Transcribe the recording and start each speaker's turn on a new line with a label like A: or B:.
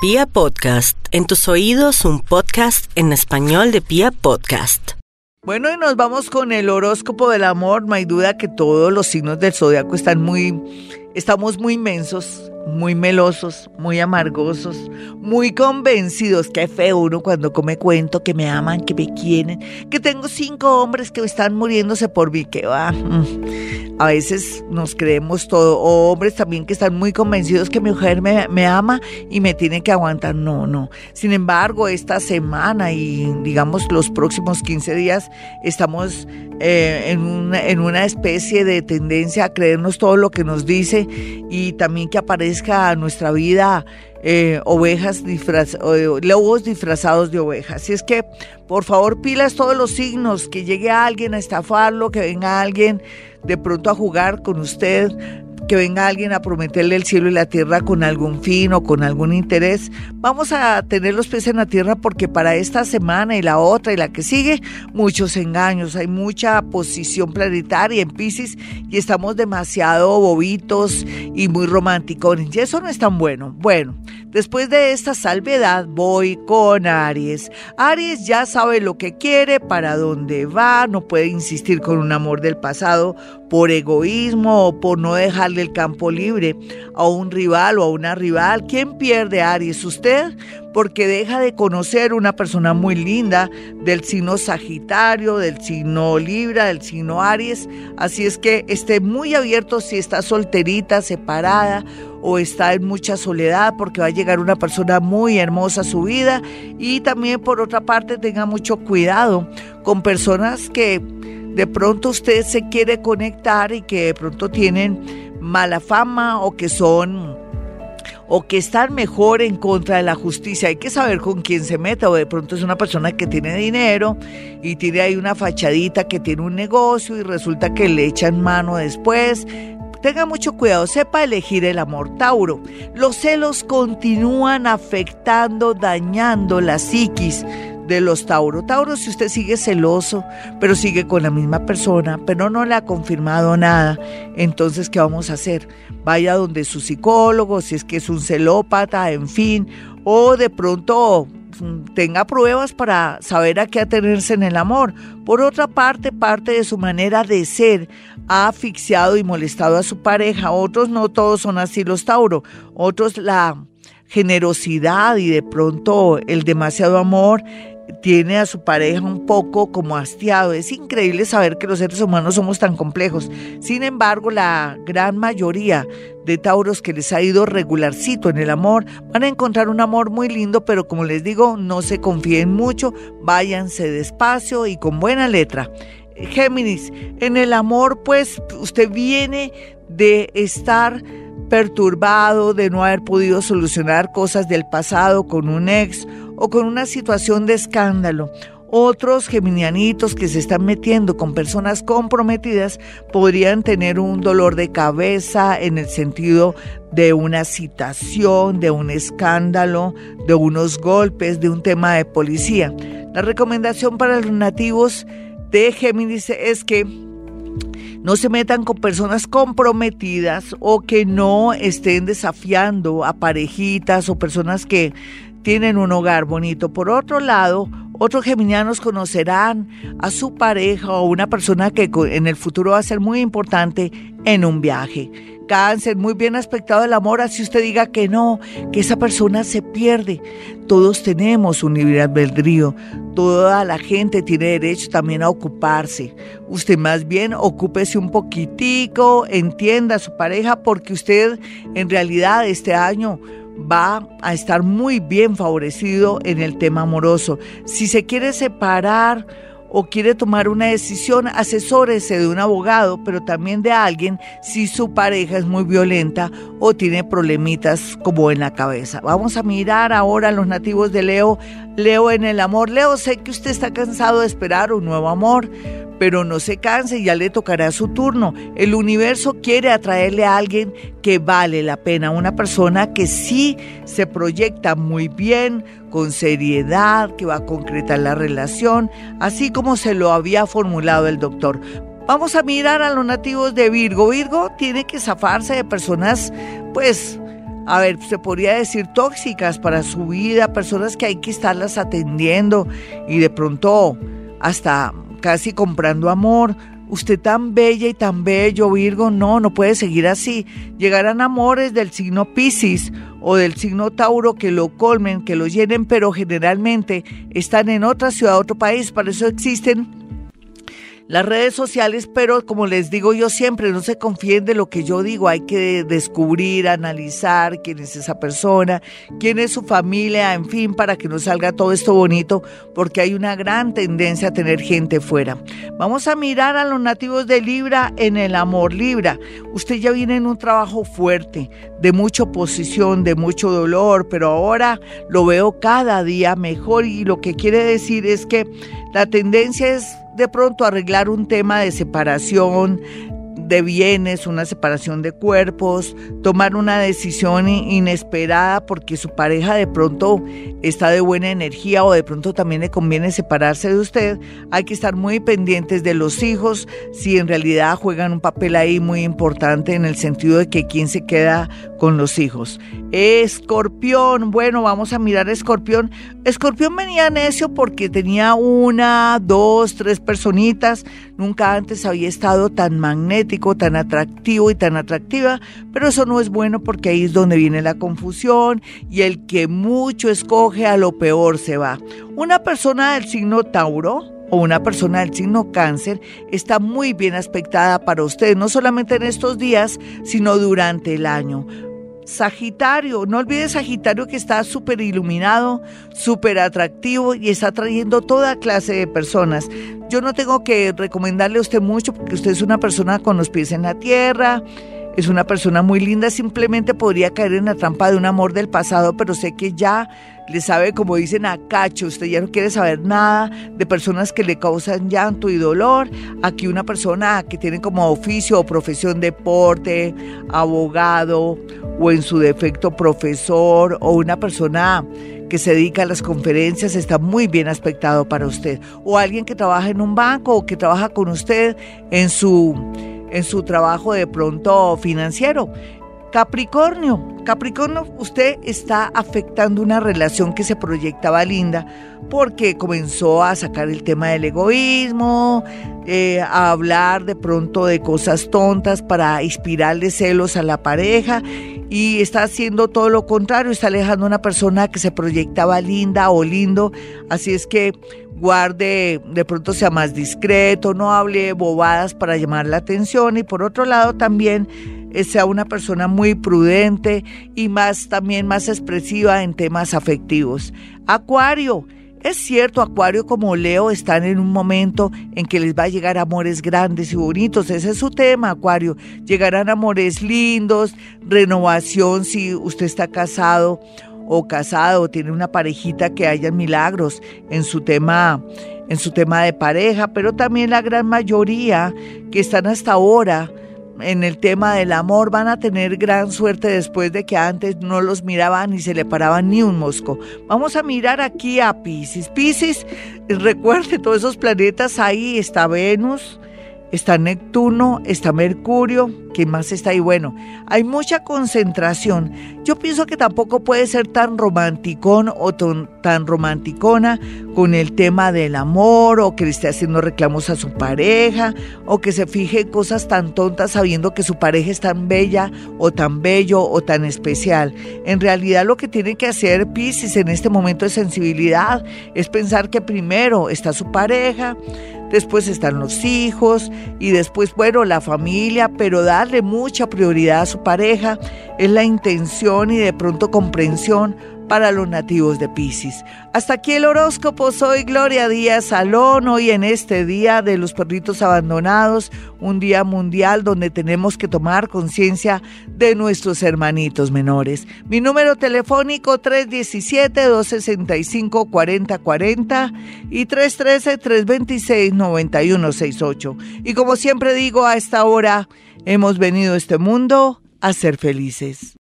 A: Pia Podcast, en tus oídos un podcast en español de Pia Podcast.
B: Bueno, y nos vamos con el horóscopo del amor. No hay duda que todos los signos del zodiaco están muy, estamos muy inmensos, muy melosos, muy amargosos, muy convencidos. Qué feo uno cuando come cuento que me aman, que me quieren, que tengo cinco hombres que están muriéndose por mí, que va. Mm. A veces nos creemos todo, o hombres también que están muy convencidos que mi mujer me, ama y me tiene que aguantar. No, no. Sin embargo, esta semana y digamos los próximos 15 días estamos eh, en, una, en una especie de tendencia a creernos todo lo que nos dice y también que aparezca nuestra vida eh, ovejas disfrazadas, lobos disfrazados de ovejas. Así es que, por favor, pilas todos los signos, que llegue alguien a estafarlo, que venga alguien de pronto a jugar con usted, que venga alguien a prometerle el cielo y la tierra con algún fin o con algún interés. Vamos a tener los pies en la tierra porque para esta semana y la otra y la que sigue, muchos engaños, hay mucha posición planetaria en Pisces y estamos demasiado bobitos y muy románticos. Y eso no es tan bueno. Bueno, después de esta salvedad voy con Aries. Aries ya sabe lo que quiere, para dónde va, no puede insistir con un amor del pasado por egoísmo o por no dejarle el campo libre a un rival o a una rival. ¿Quién pierde Aries? ¿Usted? Porque deja de conocer una persona muy linda del signo Sagitario, del signo Libra, del signo Aries. Así es que esté muy abierto si está solterita, separada o está en mucha soledad porque va a llegar una persona muy hermosa a su vida. Y también por otra parte tenga mucho cuidado con personas que de pronto usted se quiere conectar y que de pronto tienen mala fama o que son o que están mejor en contra de la justicia. Hay que saber con quién se mete o de pronto es una persona que tiene dinero y tiene ahí una fachadita que tiene un negocio y resulta que le echan mano después. Tenga mucho cuidado, sepa elegir el amor. Tauro, los celos continúan afectando, dañando la psiquis de los Tauro. Tauro, si usted sigue celoso, pero sigue con la misma persona, pero no le ha confirmado nada, entonces, ¿qué vamos a hacer? Vaya donde su psicólogo, si es que es un celópata, en fin, o de pronto tenga pruebas para saber a qué atenerse en el amor. Por otra parte, parte de su manera de ser ha asfixiado y molestado a su pareja. Otros no todos son así los Tauro. Otros la generosidad y de pronto el demasiado amor tiene a su pareja un poco como hastiado. Es increíble saber que los seres humanos somos tan complejos. Sin embargo, la gran mayoría de Tauros que les ha ido regularcito en el amor van a encontrar un amor muy lindo, pero como les digo, no se confíen mucho, váyanse despacio y con buena letra. Géminis, en el amor pues usted viene de estar perturbado, de no haber podido solucionar cosas del pasado con un ex o con una situación de escándalo. Otros geminianitos que se están metiendo con personas comprometidas podrían tener un dolor de cabeza en el sentido de una citación, de un escándalo, de unos golpes, de un tema de policía. La recomendación para los nativos de Géminis es que no se metan con personas comprometidas o que no estén desafiando a parejitas o personas que tienen un hogar bonito. Por otro lado, otros geminianos conocerán a su pareja o una persona que en el futuro va a ser muy importante en un viaje. Cáncer, muy bien aspectado el amor, así usted diga que no, que esa persona se pierde. Todos tenemos un libre albedrío, toda la gente tiene derecho también a ocuparse. Usted más bien ocúpese un poquitico, entienda a su pareja, porque usted en realidad este año va a estar muy bien favorecido en el tema amoroso. Si se quiere separar, o quiere tomar una decisión, asesórese de un abogado, pero también de alguien si su pareja es muy violenta o tiene problemitas como en la cabeza. Vamos a mirar ahora a los nativos de Leo. Leo en el amor. Leo, sé que usted está cansado de esperar un nuevo amor, pero no se canse, ya le tocará su turno. El universo quiere atraerle a alguien que vale la pena, una persona que sí se proyecta muy bien, con seriedad, que va a concretar la relación, así como se lo había formulado el doctor. Vamos a mirar a los nativos de Virgo. Virgo tiene que zafarse de personas, pues, a ver, se podría decir tóxicas para su vida, personas que hay que estarlas atendiendo y de pronto hasta casi comprando amor. Usted tan bella y tan bello, Virgo, no, no puede seguir así. Llegarán amores del signo Pisces o del signo Tauro que lo colmen, que lo llenen, pero generalmente están en otra ciudad, otro país. Para eso existen las redes sociales, pero como les digo yo siempre, no se confíen de lo que yo digo, hay que descubrir, analizar quién es esa persona, quién es su familia, en fin, para que no salga todo esto bonito, porque hay una gran tendencia a tener gente fuera. Vamos a mirar a los nativos de Libra en el amor Libra. Usted ya viene en un trabajo fuerte, de mucha oposición, de mucho dolor, pero ahora lo veo cada día mejor y lo que quiere decir es que la tendencia es de pronto arreglar un tema de separación de bienes, una separación de cuerpos, tomar una decisión inesperada porque su pareja de pronto está de buena energía o de pronto también le conviene separarse de usted, hay que estar muy pendientes de los hijos, si en realidad juegan un papel ahí muy importante en el sentido de que quién se queda con los hijos. Escorpión, bueno, vamos a mirar a Escorpión. Escorpión venía necio porque tenía una, dos, tres personitas. Nunca antes había estado tan magnético, tan atractivo y tan atractiva, pero eso no es bueno porque ahí es donde viene la confusión y el que mucho escoge a lo peor se va. Una persona del signo Tauro, o una persona del signo cáncer está muy bien aspectada para usted, no solamente en estos días, sino durante el año. Sagitario, no olvides Sagitario que está súper iluminado, súper atractivo y está trayendo toda clase de personas. Yo no tengo que recomendarle a usted mucho porque usted es una persona con los pies en la tierra, es una persona muy linda, simplemente podría caer en la trampa de un amor del pasado, pero sé que ya le sabe, como dicen, a cacho, usted ya no quiere saber nada de personas que le causan llanto y dolor. Aquí una persona que tiene como oficio o profesión deporte, abogado o en su defecto profesor o una persona que se dedica a las conferencias está muy bien aspectado para usted. O alguien que trabaja en un banco o que trabaja con usted en su en su trabajo de pronto financiero. Capricornio, Capricornio, usted está afectando una relación que se proyectaba linda porque comenzó a sacar el tema del egoísmo, eh, a hablar de pronto de cosas tontas para inspirarle celos a la pareja y está haciendo todo lo contrario, está alejando a una persona que se proyectaba linda o lindo, así es que guarde, de pronto sea más discreto, no hable bobadas para llamar la atención y por otro lado también eh, sea una persona muy prudente y más también más expresiva en temas afectivos. Acuario, es cierto, Acuario como Leo están en un momento en que les va a llegar amores grandes y bonitos. Ese es su tema, Acuario. Llegarán amores lindos, renovación si usted está casado o casado o tiene una parejita que haya milagros en su tema en su tema de pareja, pero también la gran mayoría que están hasta ahora en el tema del amor van a tener gran suerte después de que antes no los miraban ni se le paraban ni un mosco. Vamos a mirar aquí a Pisces. Pisces, recuerde todos esos planetas ahí, está Venus, está Neptuno, está Mercurio, ¿qué más está ahí? Bueno, hay mucha concentración. Yo pienso que tampoco puede ser tan romanticón o tan romanticona con el tema del amor o que le esté haciendo reclamos a su pareja o que se fije en cosas tan tontas sabiendo que su pareja es tan bella o tan bello o tan especial. En realidad lo que tiene que hacer Pisces en este momento de sensibilidad es pensar que primero está su pareja, después están los hijos y después, bueno, la familia, pero darle mucha prioridad a su pareja es la intención y de pronto comprensión para los nativos de Pisces. Hasta aquí el horóscopo. Soy Gloria Díaz Salón. Hoy en este día de los perritos abandonados, un día mundial donde tenemos que tomar conciencia de nuestros hermanitos menores. Mi número telefónico 317-265-4040 y 313-326-9168. Y como siempre digo, a esta hora hemos venido a este mundo a ser felices.